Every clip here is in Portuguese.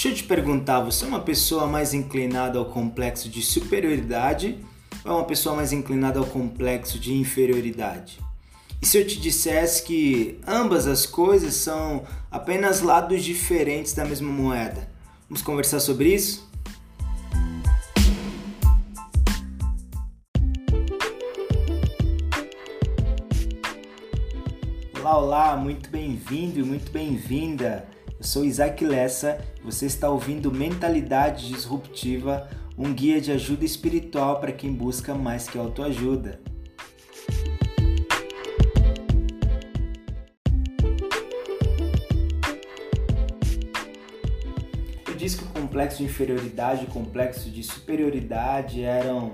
Deixa eu te perguntar, você é uma pessoa mais inclinada ao complexo de superioridade ou é uma pessoa mais inclinada ao complexo de inferioridade? E se eu te dissesse que ambas as coisas são apenas lados diferentes da mesma moeda? Vamos conversar sobre isso? Olá, olá, muito bem-vindo e muito bem-vinda. Eu sou Isaac Lessa você está ouvindo Mentalidade Disruptiva, um guia de ajuda espiritual para quem busca mais que autoajuda. Eu disse que o complexo de inferioridade e o complexo de superioridade eram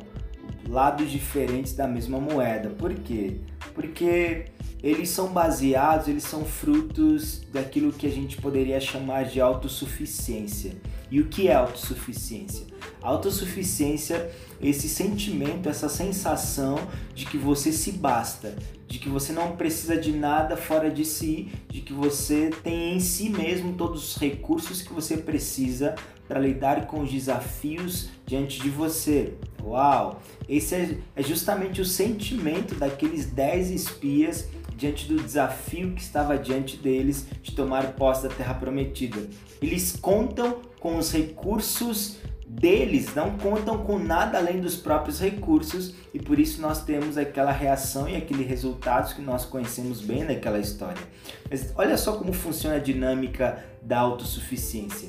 lados diferentes da mesma moeda. Por quê? Porque eles são baseados, eles são frutos daquilo que a gente poderia chamar de autossuficiência. E o que é autossuficiência? Autossuficiência, esse sentimento, essa sensação de que você se basta, de que você não precisa de nada fora de si, de que você tem em si mesmo todos os recursos que você precisa para lidar com os desafios diante de você. Uau! Esse é, é justamente o sentimento daqueles 10 espias diante do desafio que estava diante deles de tomar posse da terra prometida. Eles contam com os recursos deles, não contam com nada além dos próprios recursos e por isso nós temos aquela reação e aqueles resultados que nós conhecemos bem naquela história. Mas olha só como funciona a dinâmica da autossuficiência.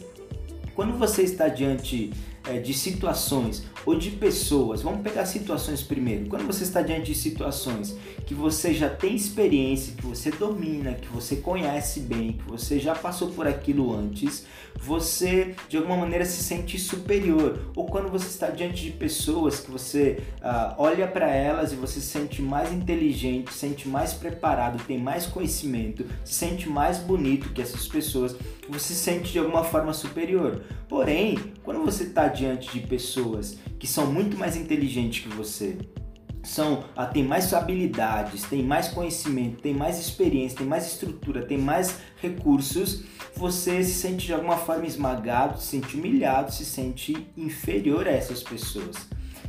Quando você está diante é, de situações ou de pessoas, vamos pegar situações primeiro. Quando você está diante de situações que você já tem experiência, que você domina, que você conhece bem, que você já passou por aquilo antes, você de alguma maneira se sente superior. Ou quando você está diante de pessoas que você uh, olha para elas e você se sente mais inteligente, se sente mais preparado, tem mais conhecimento, se sente mais bonito que essas pessoas, você se sente de alguma forma superior. Porém, quando você está diante de pessoas que são muito mais inteligentes que você, são ah, tem mais habilidades, tem mais conhecimento, tem mais experiência, tem mais estrutura, tem mais recursos, você se sente de alguma forma esmagado, se sente humilhado, se sente inferior a essas pessoas.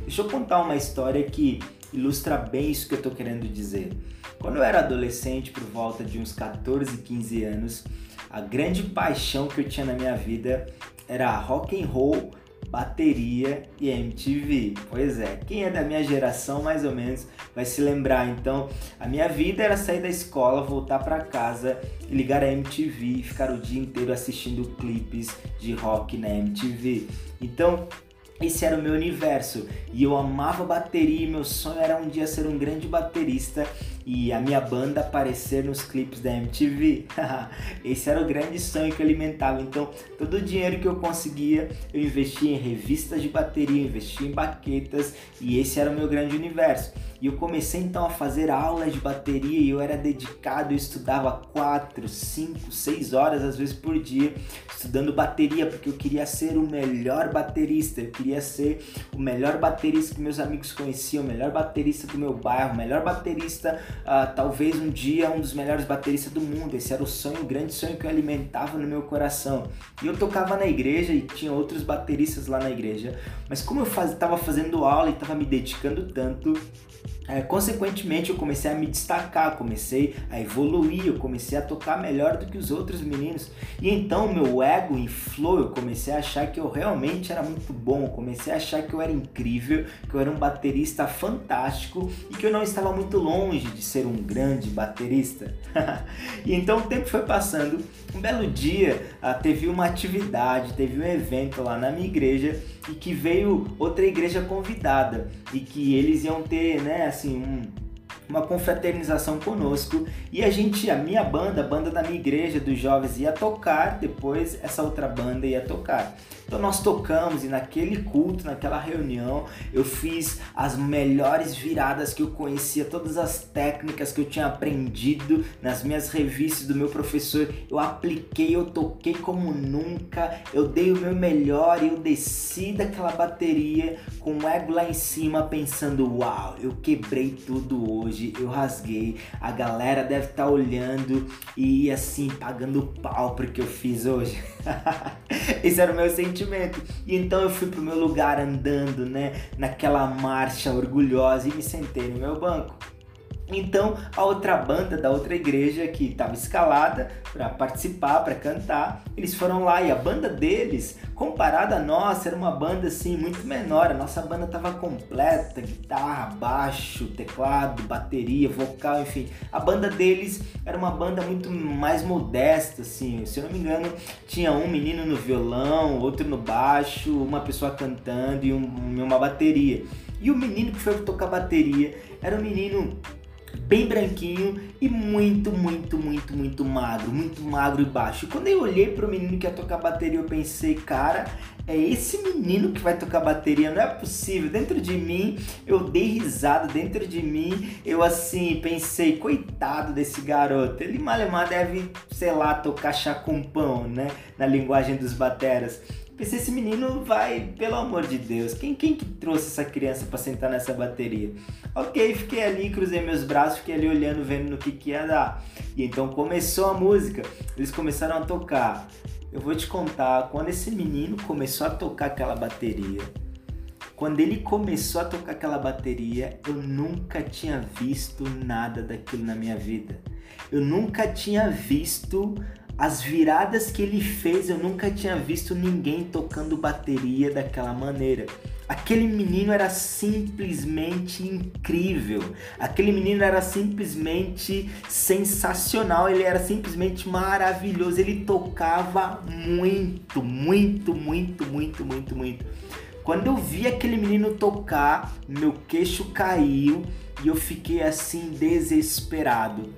Deixa eu contar uma história que ilustra bem isso que eu estou querendo dizer. Quando eu era adolescente, por volta de uns 14, 15 anos, a grande paixão que eu tinha na minha vida era rock and roll bateria e MTV. Pois é, quem é da minha geração mais ou menos vai se lembrar. Então, a minha vida era sair da escola, voltar para casa e ligar a MTV e ficar o dia inteiro assistindo clipes de rock na MTV. Então, esse era o meu universo e eu amava bateria. Meu sonho era um dia ser um grande baterista e a minha banda aparecer nos clipes da MTV. Esse era o grande sonho que eu alimentava. Então, todo o dinheiro que eu conseguia, eu investia em revistas de bateria, investia em baquetas e esse era o meu grande universo. E eu comecei então a fazer aulas de bateria e eu era dedicado, eu estudava 4, 5, 6 horas às vezes por dia estudando bateria porque eu queria ser o melhor baterista, eu queria ser o melhor baterista que meus amigos conheciam, o melhor baterista do meu bairro, o melhor baterista, uh, talvez um dia um dos melhores bateristas do mundo. Esse era o sonho, o grande sonho que eu alimentava no meu coração. E eu tocava na igreja e tinha outros bateristas lá na igreja, mas como eu estava faz, fazendo aula e estava me dedicando tanto, é, consequentemente, eu comecei a me destacar, comecei a evoluir, eu comecei a tocar melhor do que os outros meninos. E então meu ego inflou, eu comecei a achar que eu realmente era muito bom, comecei a achar que eu era incrível, que eu era um baterista fantástico e que eu não estava muito longe de ser um grande baterista. e então o tempo foi passando. Um belo dia ah, teve uma atividade, teve um evento lá na minha igreja e que veio outra igreja convidada e que eles iam ter, né, assim, um, uma confraternização conosco e a gente, a minha banda, a banda da minha igreja dos jovens ia tocar, depois essa outra banda ia tocar. Então nós tocamos e naquele culto, naquela reunião, eu fiz as melhores viradas que eu conhecia, todas as técnicas que eu tinha aprendido nas minhas revistas do meu professor, eu apliquei, eu toquei como nunca, eu dei o meu melhor e eu desci daquela bateria com o ego lá em cima pensando, uau, eu quebrei tudo hoje, eu rasguei, a galera deve estar tá olhando e assim pagando pau porque eu fiz hoje. Esse era o meu sentimento. E então eu fui pro meu lugar andando, né? Naquela marcha orgulhosa e me sentei no meu banco. Então a outra banda da outra igreja que estava escalada para participar, para cantar, eles foram lá e a banda deles, comparada a nossa, era uma banda assim muito menor. A nossa banda estava completa, guitarra, baixo, teclado, bateria, vocal, enfim. A banda deles era uma banda muito mais modesta, assim. Se eu não me engano, tinha um menino no violão, outro no baixo, uma pessoa cantando e um, uma bateria. E o menino que foi tocar bateria era um menino bem branquinho e muito, muito, muito, muito magro, muito magro e baixo. Quando eu olhei pro menino que ia tocar bateria, eu pensei, cara, é esse menino que vai tocar bateria, não é possível. Dentro de mim, eu dei risada, dentro de mim, eu assim, pensei, coitado desse garoto. Ele malemar deve, sei lá, tocar chá com pão, né? Na linguagem dos bateras. Pensei, esse menino vai, pelo amor de Deus, quem, quem que trouxe essa criança para sentar nessa bateria? Ok, fiquei ali, cruzei meus braços, fiquei ali olhando, vendo no que, que ia dar. E então começou a música, eles começaram a tocar. Eu vou te contar, quando esse menino começou a tocar aquela bateria, quando ele começou a tocar aquela bateria, eu nunca tinha visto nada daquilo na minha vida. Eu nunca tinha visto as viradas que ele fez, eu nunca tinha visto ninguém tocando bateria daquela maneira. Aquele menino era simplesmente incrível. Aquele menino era simplesmente sensacional. Ele era simplesmente maravilhoso. Ele tocava muito, muito, muito, muito, muito, muito. Quando eu vi aquele menino tocar, meu queixo caiu e eu fiquei assim desesperado.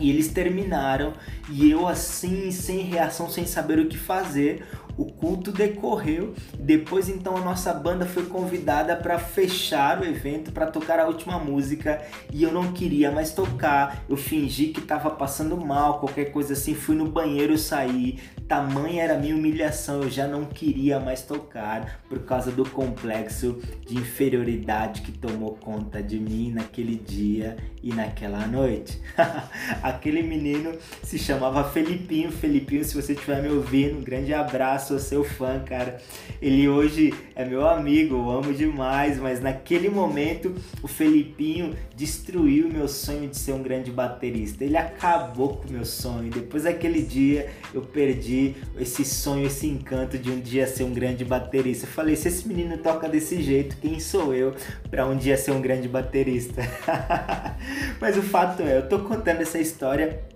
E eles terminaram e eu assim, sem reação, sem saber o que fazer. O culto decorreu. Depois então a nossa banda foi convidada para fechar o evento, para tocar a última música e eu não queria mais tocar. Eu fingi que estava passando mal, qualquer coisa assim, fui no banheiro sair. Tamanha era a minha humilhação, eu já não queria mais tocar por causa do complexo de inferioridade que tomou conta de mim naquele dia e naquela noite. Aquele menino se chamava Felipinho. Felipinho, se você estiver me ouvindo, um grande abraço sou seu fã, cara. Ele hoje é meu amigo, eu amo demais, mas naquele momento o Felipinho destruiu meu sonho de ser um grande baterista. Ele acabou com o meu sonho. Depois daquele dia eu perdi esse sonho, esse encanto de um dia ser um grande baterista. Eu falei, se esse menino toca desse jeito, quem sou eu para um dia ser um grande baterista? mas o fato é, eu tô contando essa história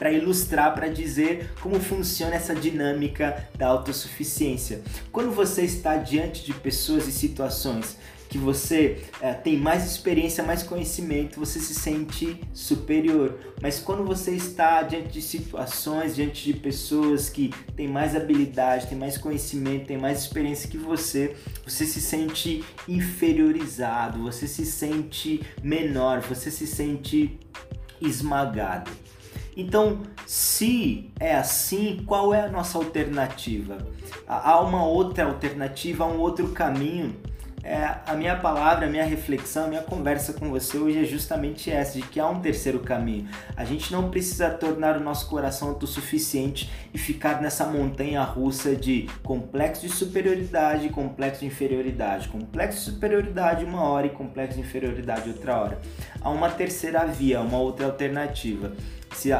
para ilustrar, para dizer como funciona essa dinâmica da autossuficiência. Quando você está diante de pessoas e situações que você é, tem mais experiência, mais conhecimento, você se sente superior. Mas quando você está diante de situações, diante de pessoas que têm mais habilidade, têm mais conhecimento, têm mais experiência que você, você se sente inferiorizado, você se sente menor, você se sente esmagado. Então, se é assim, qual é a nossa alternativa? Há uma outra alternativa, há um outro caminho. É, a minha palavra, a minha reflexão, a minha conversa com você hoje é justamente essa, de que há um terceiro caminho. A gente não precisa tornar o nosso coração autossuficiente e ficar nessa montanha russa de complexo de superioridade complexo de inferioridade. Complexo de superioridade uma hora e complexo de inferioridade outra hora. Há uma terceira via, uma outra alternativa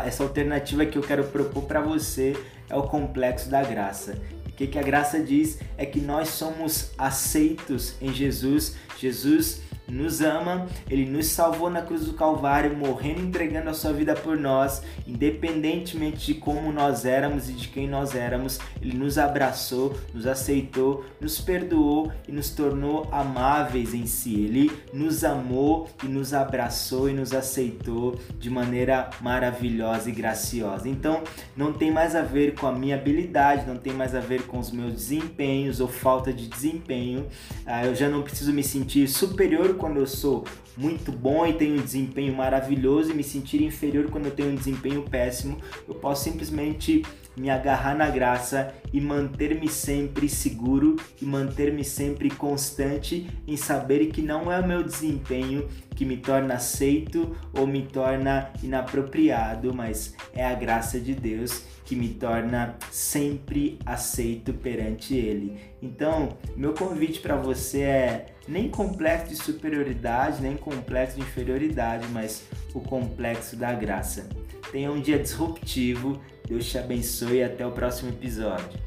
essa alternativa que eu quero propor para você é o complexo da graça. O que, que a graça diz é que nós somos aceitos em Jesus. Jesus nos ama, ele nos salvou na cruz do Calvário, morrendo entregando a sua vida por nós, independentemente de como nós éramos e de quem nós éramos, ele nos abraçou, nos aceitou, nos perdoou e nos tornou amáveis em si. Ele nos amou e nos abraçou e nos aceitou de maneira maravilhosa e graciosa. Então, não tem mais a ver com a minha habilidade, não tem mais a ver com os meus desempenhos ou falta de desempenho. Ah, eu já não preciso me sentir superior quando eu sou muito bom e tenho um desempenho maravilhoso e me sentir inferior quando eu tenho um desempenho péssimo. Eu posso simplesmente me agarrar na graça e manter-me sempre seguro e manter-me sempre constante em saber que não é o meu desempenho que me torna aceito ou me torna inapropriado, mas é a graça de Deus que me torna sempre aceito perante Ele. Então, meu convite para você é nem complexo de superioridade, nem complexo de inferioridade, mas o complexo da graça. Tenha um dia disruptivo, Deus te abençoe e até o próximo episódio.